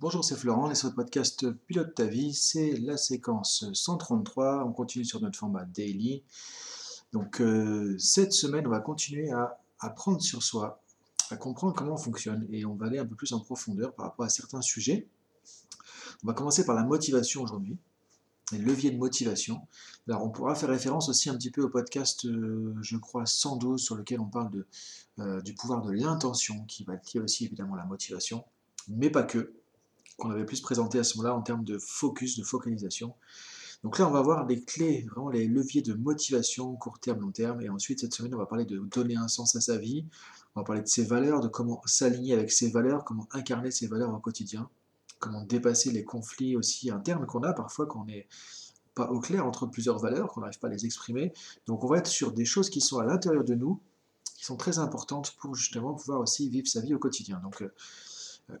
Bonjour, c'est Florent, et sur le podcast Pilote ta vie, c'est la séquence 133, on continue sur notre format daily. Donc euh, cette semaine, on va continuer à apprendre sur soi, à comprendre comment on fonctionne, et on va aller un peu plus en profondeur par rapport à certains sujets. On va commencer par la motivation aujourd'hui, les leviers de motivation. Alors on pourra faire référence aussi un petit peu au podcast, euh, je crois, 112, sur lequel on parle euh, du pouvoir de l'intention, qui va lier aussi évidemment la motivation, mais pas que qu'on avait plus présenté à ce moment-là en termes de focus, de focalisation. Donc là, on va voir les clés, vraiment les leviers de motivation, court terme, long terme. Et ensuite, cette semaine, on va parler de donner un sens à sa vie. On va parler de ses valeurs, de comment s'aligner avec ses valeurs, comment incarner ses valeurs au quotidien, comment dépasser les conflits aussi internes qu'on a parfois quand on n'est pas au clair entre plusieurs valeurs, qu'on n'arrive pas à les exprimer. Donc on va être sur des choses qui sont à l'intérieur de nous, qui sont très importantes pour justement pouvoir aussi vivre sa vie au quotidien. Donc euh,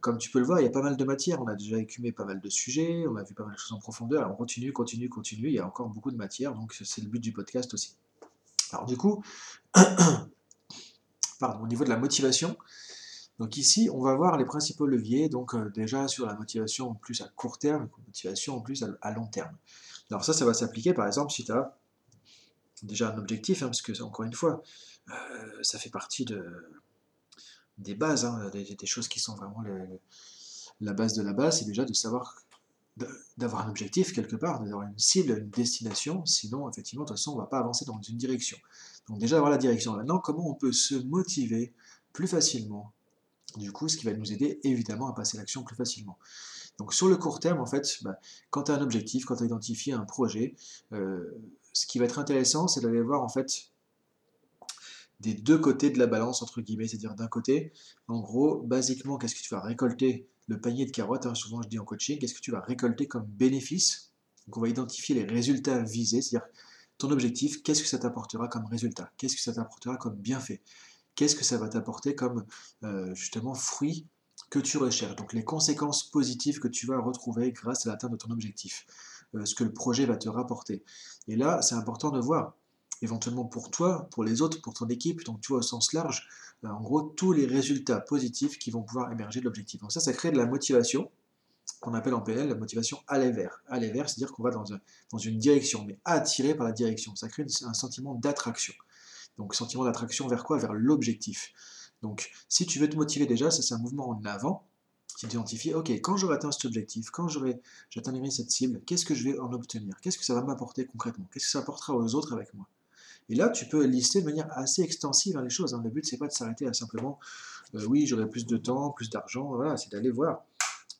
comme tu peux le voir, il y a pas mal de matière. On a déjà écumé pas mal de sujets, on a vu pas mal de choses en profondeur. Alors on continue, continue, continue. Il y a encore beaucoup de matière, donc c'est le but du podcast aussi. Alors du coup, pardon, au niveau de la motivation, donc ici, on va voir les principaux leviers. Donc euh, déjà sur la motivation en plus à court terme, motivation en plus à, long terme. Alors ça, ça va s'appliquer par exemple si tu as déjà un objectif, hein, parce que encore une fois, euh, ça fait partie de des bases, hein, des, choses qui sont vraiment la base de la base, c'est déjà de savoir d'avoir un objectif quelque part, d'avoir une cible, une destination, sinon effectivement de toute façon on ne va pas avancer dans une direction. Donc déjà avoir la direction. Maintenant comment on peut se motiver plus facilement? Du coup ce qui va nous aider évidemment à passer l'action plus facilement. Donc sur le court terme en fait, bah, quand tu as un objectif, quand tu as identifié un projet, euh, ce qui va être intéressant c'est d'aller voir en fait des deux côtés de la balance, entre guillemets, c'est-à-dire d'un côté, en gros, basiquement, qu'est-ce que tu vas récolter? Le panier de carottes, hein, souvent je dis en coaching, qu'est-ce que tu vas récolter comme bénéfice? Donc on va identifier les résultats visés, c'est-à-dire ton objectif, qu'est-ce que ça t'apportera comme résultat? Qu'est-ce que ça t'apportera comme bienfait? Qu'est-ce que ça va t'apporter comme euh, justement fruit que tu recherches? Donc les conséquences positives que tu vas retrouver grâce à l'atteinte de ton objectif, euh, ce que le projet va te rapporter. Et là, c'est important de voir éventuellement pour toi, pour les autres, pour ton équipe, donc tu vois au sens large, euh, en gros tous les résultats positifs qui vont pouvoir émerger de l'objectif. Donc ça, ça crée de la motivation, qu'on appelle en PNL la motivation aller vers. Aller vers, c'est-à-dire qu'on va dans, une direction, mais attiré par la direction. Ça crée un sentiment d'attraction. Donc sentiment d'attraction vers quoi? Vers l'objectif. Donc si tu veux te motiver déjà, ça c'est un mouvement en avant, qui identifie, ok, quand j'aurai atteint cet objectif, quand j'atteindrai cette cible, qu'est-ce que je vais en obtenir? Qu'est-ce que ça va m'apporter concrètement? Qu'est-ce que ça apportera aux autres avec moi? Et là, tu peux lister de manière assez extensive hein, les choses. Hein. Le but, c'est pas de s'arrêter à simplement, euh, oui, j'aurai plus de temps, plus d'argent. Voilà, c'est d'aller voir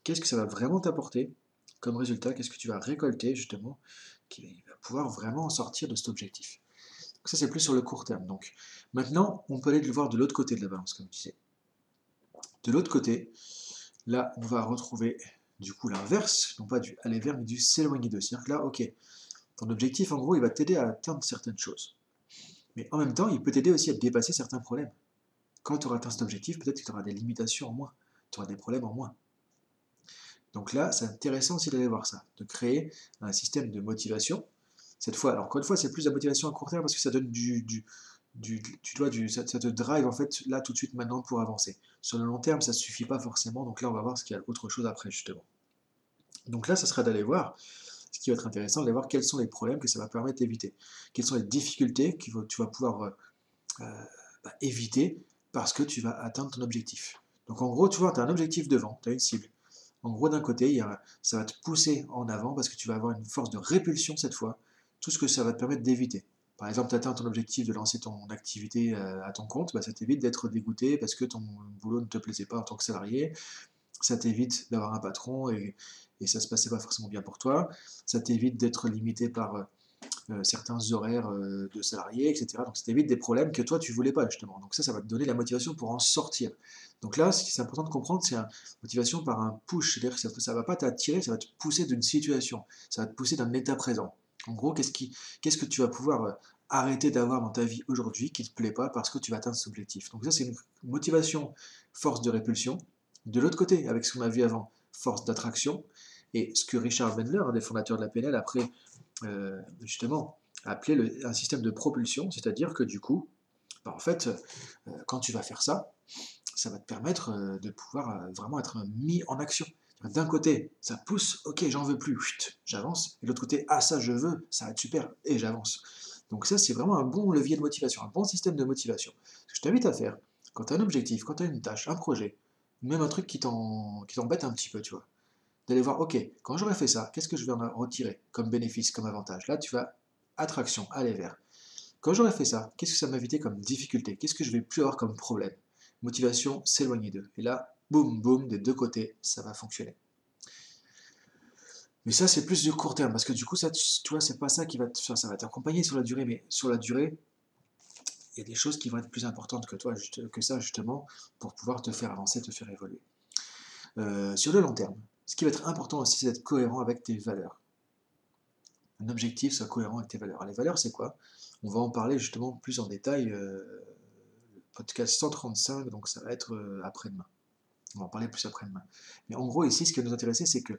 qu'est-ce que ça va vraiment t'apporter comme résultat, qu'est-ce que tu vas récolter justement, qui va pouvoir vraiment sortir de cet objectif. Donc ça, c'est plus sur le court terme. Donc maintenant, on peut aller le voir de l'autre côté de la balance, comme tu sais. De l'autre côté, là, on va retrouver du coup l'inverse, non pas du aller vers, mais du s'éloigner de. C'est-à-dire que là, ok, ton objectif, en gros, il va t'aider à atteindre certaines choses. Mais en même temps, il peut t'aider aussi à dépasser certains problèmes. Quand tu auras atteint cet objectif, peut-être que tu auras des limitations en moins, tu auras des problèmes en moins. Donc là, c'est intéressant aussi d'aller voir ça, de créer un système de motivation. Cette fois, alors encore une fois, c'est plus la motivation à court terme parce que ça donne du, tu dois ça, te drive en fait là tout de suite maintenant pour avancer. Sur le long terme, ça ne suffit pas forcément. Donc là, on va voir ce qu'il y a autre chose après justement. Donc là, ça sera d'aller voir ce qui va être intéressant, d'aller voir quels sont les problèmes que ça va permettre d'éviter. Quelles sont les difficultés que tu vas pouvoir euh, euh, bah, éviter parce que tu vas atteindre ton objectif. Donc en gros, tu vois, tu as un objectif devant, tu as une cible. En gros, d'un côté, ça va te pousser en avant parce que tu vas avoir une force de répulsion cette fois, tout ce que ça va te permettre d'éviter. Par exemple, tu atteins ton objectif de lancer ton activité euh, à ton compte, bah, ça t'évite d'être dégoûté parce que ton boulot ne te plaisait pas en tant que salarié. Ça t'évite d'avoir un patron et, et ça se passait pas forcément bien pour toi. Ça t'évite d'être limité par euh, euh, certains horaires euh, de salariés, etc. Donc ça t'évite des problèmes que toi tu voulais pas justement. Donc ça, ça va te donner la motivation pour en sortir. Donc là, ce qui est important de comprendre, c'est une motivation par un push, c'est-à-dire que ça ne va pas t'attirer, ça va te pousser d'une situation, ça va te pousser d'un état présent. En gros, qu'est-ce, qui, qu'est-ce que tu vas pouvoir arrêter d'avoir dans ta vie aujourd'hui qui ne te plaît pas parce que tu vas atteindre cet objectif? Donc ça, c'est une motivation, force de répulsion. De l'autre côté, avec ce qu'on a vu avant, force d'attraction. Et ce que Richard Wendler, un des fondateurs de la PNL, après, euh, justement, a appelé un système de propulsion, c'est-à-dire que du coup, bah, en fait, euh, quand tu vas faire ça, ça va te permettre euh, de pouvoir vraiment être mis en action. D'un côté, ça pousse, ok, j'en veux plus, j'avance. Et de l'autre côté, ah ça je veux, ça va être super, et j'avance. Donc ça, c'est vraiment un bon levier de motivation, un bon système de motivation. Ce que je t'invite à faire, quand tu as un objectif, quand tu as une tâche, un projet, même un truc qui t'embête un petit peu, tu vois, d'aller voir, ok, quand j'aurai fait ça, qu'est-ce que je vais en retirer comme bénéfice, comme avantage? Là, tu vas, attraction, aller vers. Quand j'aurai fait ça, qu'est-ce que ça m'a évité comme difficulté? Qu'est-ce que je vais plus avoir comme problème? Motivation, s'éloigner d'eux. Et là, boum, boum, des deux côtés, ça va fonctionner. Mais ça, c'est plus du court terme, parce que du coup, ça, tu vois, c'est pas ça qui va te faire, ça va t'accompagner sur la durée, mais sur la durée, il y a des choses qui vont être plus importantes que toi, que ça, justement, pour pouvoir te faire avancer, te faire évoluer. Euh, sur le long terme, ce qui va être important aussi, c'est d'être cohérent avec tes valeurs. Un objectif soit cohérent avec tes valeurs. les valeurs, c'est quoi? On va en parler justement plus en détail. Euh, podcast 135, donc ça va être euh, après-demain. On va en parler plus après-demain. Mais en gros, ici, ce qui va nous intéresser, c'est que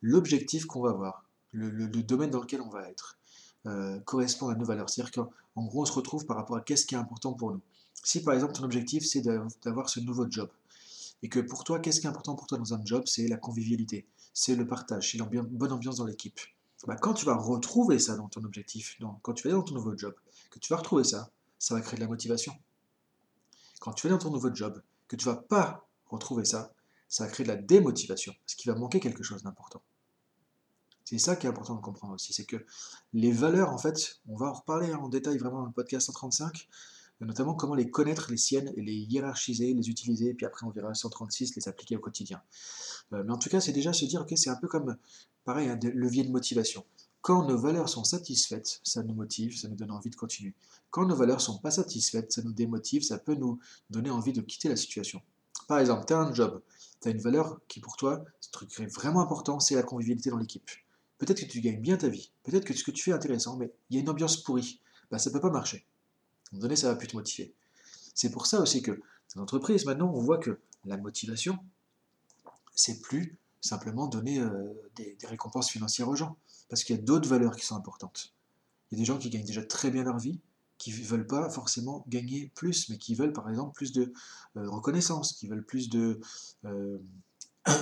l'objectif qu'on va avoir, le, domaine dans lequel on va être, euh, correspond à nos valeurs. C'est-à-dire qu'en gros, on se retrouve par rapport à qu'est-ce qui est important pour nous. Si par exemple, ton objectif, c'est d'avoir ce nouveau job, et que pour toi, qu'est-ce qui est important pour toi dans un job C'est la convivialité, c'est le partage, c'est la bonne ambiance dans l'équipe. Bah, quand tu vas retrouver ça dans ton objectif, quand tu vas dans ton nouveau job, que tu vas retrouver ça, ça va créer de la motivation. Quand tu vas dans ton nouveau job, que tu vas pas retrouver ça, ça va créer de la démotivation, parce qu'il va manquer quelque chose d'important. C'est ça qui est important de comprendre aussi, c'est que les valeurs, en fait, on va en reparler en détail vraiment dans le podcast 135, notamment comment les connaître, les siennes, les hiérarchiser, les utiliser, et puis après on verra 136, les appliquer au quotidien. Euh, mais en tout cas, c'est déjà se dire, ok, c'est un peu comme, pareil, un levier de motivation. Quand nos valeurs sont satisfaites, ça nous motive, ça nous donne envie de continuer. Quand nos valeurs ne sont pas satisfaites, ça nous démotive, ça peut nous donner envie de quitter la situation. Par exemple, tu as un job, tu as une valeur qui pour toi, ce truc est vraiment important, c'est la convivialité dans l'équipe. Peut-être que tu gagnes bien ta vie, peut-être que ce que tu fais est intéressant, mais il y a une ambiance pourrie. Bah, ça ne peut pas marcher. À un moment donné, ça va plus te motiver. C'est pour ça aussi que dans l'entreprise, maintenant, on voit que la motivation, c'est plus simplement donner euh, des, des, récompenses financières aux gens. Parce qu'il y a d'autres valeurs qui sont importantes. Il y a des gens qui gagnent déjà très bien leur vie, qui ne veulent pas forcément gagner plus, mais qui veulent par exemple plus de euh, reconnaissance, qui veulent plus de euh,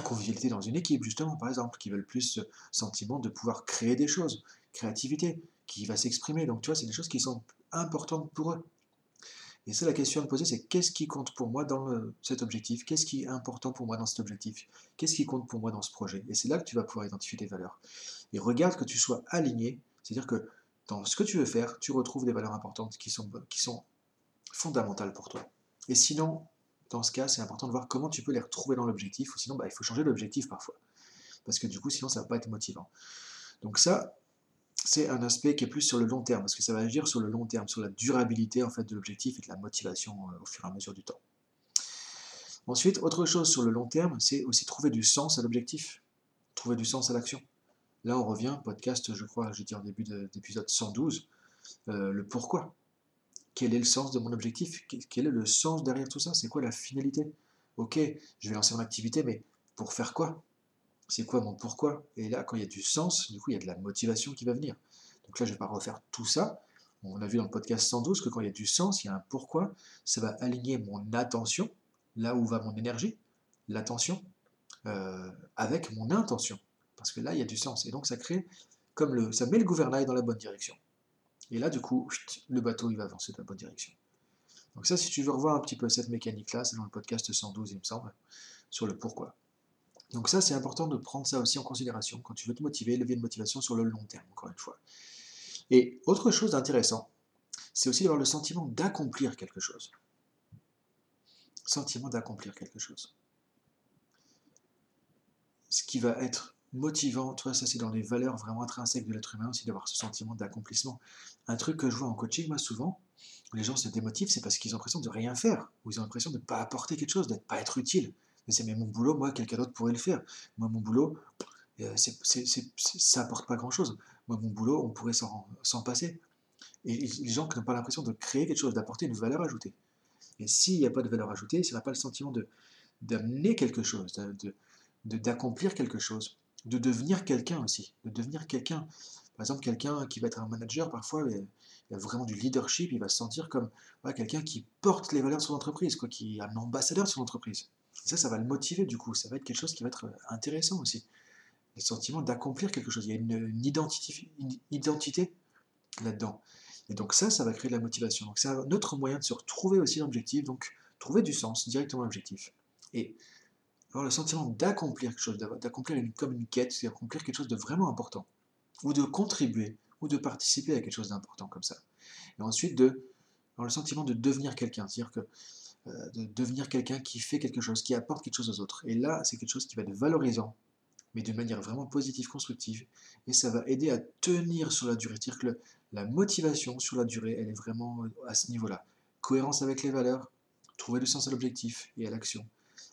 convivialité dans une équipe, justement, par exemple, qui veulent plus ce sentiment de pouvoir créer des choses, créativité, qui va s'exprimer. Donc tu vois, c'est des choses qui sont importantes pour eux. Et c'est la question à me poser, c'est qu'est-ce qui compte pour moi dans cet objectif? Qu'est-ce qui est important pour moi dans cet objectif? Qu'est-ce qui compte pour moi dans ce projet? Et c'est là que tu vas pouvoir identifier tes valeurs. Et regarde que tu sois aligné, c'est-à-dire que dans ce que tu veux faire, tu retrouves des valeurs importantes qui sont, qui sont fondamentales pour toi. Et sinon, dans ce cas, c'est important de voir comment tu peux les retrouver dans l'objectif, ou sinon, bah, il faut changer l'objectif parfois. Parce que du coup, sinon, ça ne va pas être motivant. Donc ça, c'est un aspect qui est plus sur le long terme, parce que ça va agir sur le long terme, sur la durabilité en fait, de l'objectif et de la motivation euh, au fur et à mesure du temps. Ensuite, autre chose sur le long terme, c'est aussi trouver du sens à l'objectif, trouver du sens à l'action. Là, on revient, podcast, je crois, j'ai dit en début d'épisode 112, euh, le pourquoi. Quel est le sens de mon objectif? Quel est le sens derrière tout ça? C'est quoi la finalité? Ok, je vais lancer mon activité, mais pour faire quoi? C'est quoi mon pourquoi? Et là, quand il y a du sens, du coup, il y a de la motivation qui va venir. Donc là, je ne vais pas refaire tout ça. On a vu dans le podcast 112 que quand il y a du sens, il y a un pourquoi, ça va aligner mon attention, là où va mon énergie, l'attention, euh, avec mon intention. Parce que là, il y a du sens. Et donc, ça crée comme le. Ça met le gouvernail dans la bonne direction. Et là, du coup, le bateau, il va avancer dans la bonne direction. Donc, ça, si tu veux revoir un petit peu cette mécanique-là, c'est dans le podcast 112, il me semble, sur le pourquoi. Donc, ça, c'est important de prendre ça aussi en considération quand tu veux te motiver, levier de motivation sur le long terme, encore une fois. Et autre chose d'intéressant, c'est aussi d'avoir le sentiment d'accomplir quelque chose. Sentiment d'accomplir quelque chose. Ce qui va être motivant, toi, ça c'est dans les valeurs vraiment intrinsèques de l'être humain aussi d'avoir ce sentiment d'accomplissement. Un truc que je vois en coaching, moi souvent, les gens se démotivent, c'est parce qu'ils ont l'impression de rien faire, ou ils ont l'impression de ne pas apporter quelque chose, d'être pas être utile. Mais c'est mon boulot, moi, quelqu'un d'autre pourrait le faire. Moi, mon boulot, euh, ça apporte pas grand-chose. Moi, mon boulot, on pourrait s'en passer. Et les gens qui n'ont pas l'impression de créer quelque chose, d'apporter une valeur ajoutée. Et s'il n'y a pas de valeur ajoutée, s'il n'y a pas le sentiment d'amener quelque chose, d'accomplir quelque chose, de devenir quelqu'un aussi, de devenir quelqu'un. Par exemple, quelqu'un qui va être un manager, parfois, il a vraiment du leadership, il va se sentir comme quelqu'un qui porte les valeurs de son entreprise, quoi, qui est un ambassadeur de son entreprise. ça, ça va le motiver du coup, ça va être quelque chose qui va être euh, intéressant aussi. Le sentiment d'accomplir quelque chose, il y a une, identité, identité là-dedans. Et donc ça, ça va créer de la motivation. Donc c'est un autre moyen de se retrouver aussi l'objectif, donc trouver du sens directement à l'objectif. Et avoir le sentiment d'accomplir quelque chose, d'accomplir comme une quête, c'est accomplir quelque chose de vraiment important, ou de contribuer, ou de participer à quelque chose d'important comme ça. Et ensuite, de, avoir le sentiment de devenir quelqu'un, c'est-à-dire que euh, de devenir quelqu'un qui fait quelque chose, qui apporte quelque chose aux autres. Et là, c'est quelque chose qui va être valorisant, mais d'une manière vraiment positive, constructive, et ça va aider à tenir sur la durée. C'est-à-dire que la motivation sur la durée, elle est vraiment euh, à ce niveau-là. Cohérence avec les valeurs, trouver le sens à l'objectif et à l'action.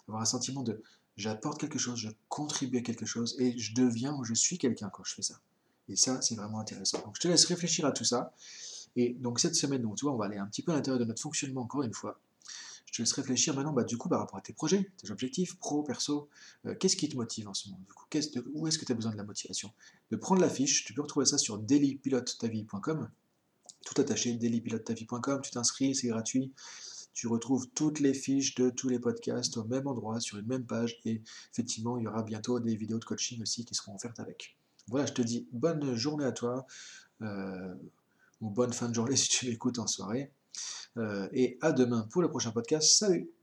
Avoir un sentiment de j'apporte quelque chose, je contribue à quelque chose, et je deviens ou je suis quelqu'un quand je fais ça. Et ça, c'est vraiment intéressant. Donc je te laisse réfléchir à tout ça. Et donc cette semaine, donc, tu vois, on va aller un petit peu à l'intérieur de notre fonctionnement encore une fois je te laisse réfléchir maintenant, bah, du coup, par rapport à tes projets, tes objectifs, pro, perso, euh, qu'est-ce qui te motive en ce moment du coup, Où est-ce que tu as besoin de la motivation? De prendre la fiche, tu peux retrouver ça sur dailypilotetavie.com, tout attaché, dailypilotetavie.com, tu t'inscris, c'est gratuit. Tu retrouves toutes les fiches de tous les podcasts au même endroit, sur une même page, et effectivement, il y aura bientôt des vidéos de coaching aussi qui seront offertes avec. Voilà, je te dis bonne journée à toi, euh, ou bonne fin de journée si tu m'écoutes en soirée. Euh, et à demain pour le prochain podcast. Salut